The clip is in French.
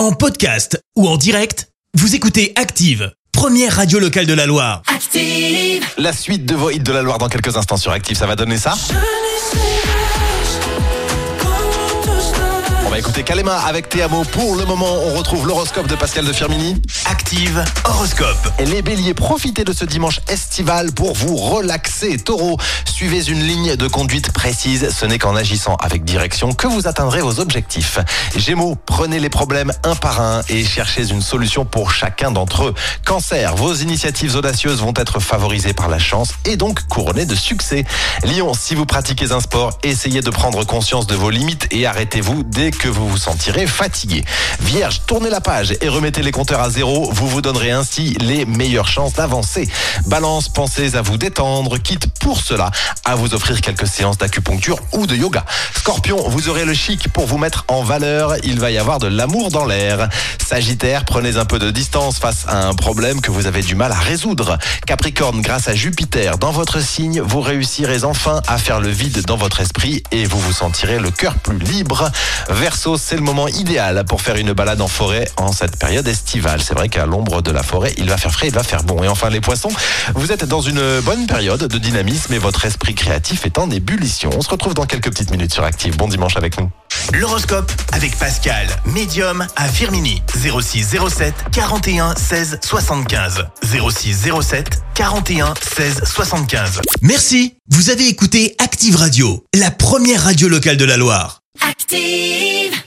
En podcast ou en direct, vous écoutez Active, première radio locale de la Loire. Active. La suite de vos hits de la Loire dans quelques instants sur Active, ça va donner ça? Va écouter Kalema avec Théamo. Pour le moment, on retrouve l'horoscope de Pascal de Firmini. Active horoscope. Les béliers, profitez de ce dimanche estival pour vous relaxer. Taureau, suivez une ligne de conduite précise. Ce n'est qu'en agissant avec direction que vous atteindrez vos objectifs. Gémeaux, prenez les problèmes un par un et cherchez une solution pour chacun d'entre eux. Cancer, vos initiatives audacieuses vont être favorisées par la chance et donc couronnées de succès. Lion, si vous pratiquez un sport, essayez de prendre conscience de vos limites et arrêtez-vous dès que vous vous sentirez fatigué. Vierge, tournez la page et remettez les compteurs à zéro. Vous vous donnerez ainsi les meilleures chances d'avancer. Balance, pensez à vous détendre, quitte pour cela à vous offrir quelques séances d'acupuncture ou de yoga. Scorpion, vous aurez le chic pour vous mettre en valeur. Il va y avoir de l'amour dans l'air. Sagittaire, prenez un peu de distance face à un problème que vous avez du mal à résoudre. Capricorne, grâce à Jupiter dans votre signe, vous réussirez enfin à faire le vide dans votre esprit et vous vous sentirez le cœur plus libre. Verseau, c'est le moment idéal pour faire une balade en forêt en cette période estivale. C'est vrai qu'à l'ombre de la forêt, il va faire frais, il va faire bon. Et enfin, les poissons, vous êtes dans une bonne période de dynamisme et votre esprit créatif est en ébullition. On se retrouve dans quelques petites minutes sur Active. Bon dimanche avec nous. L'horoscope avec Pascal, médium à Firmini. 06 07 41 16 75. 06 07 41 16 75. Merci. Vous avez écouté Active Radio, la première radio locale de la Loire. Active.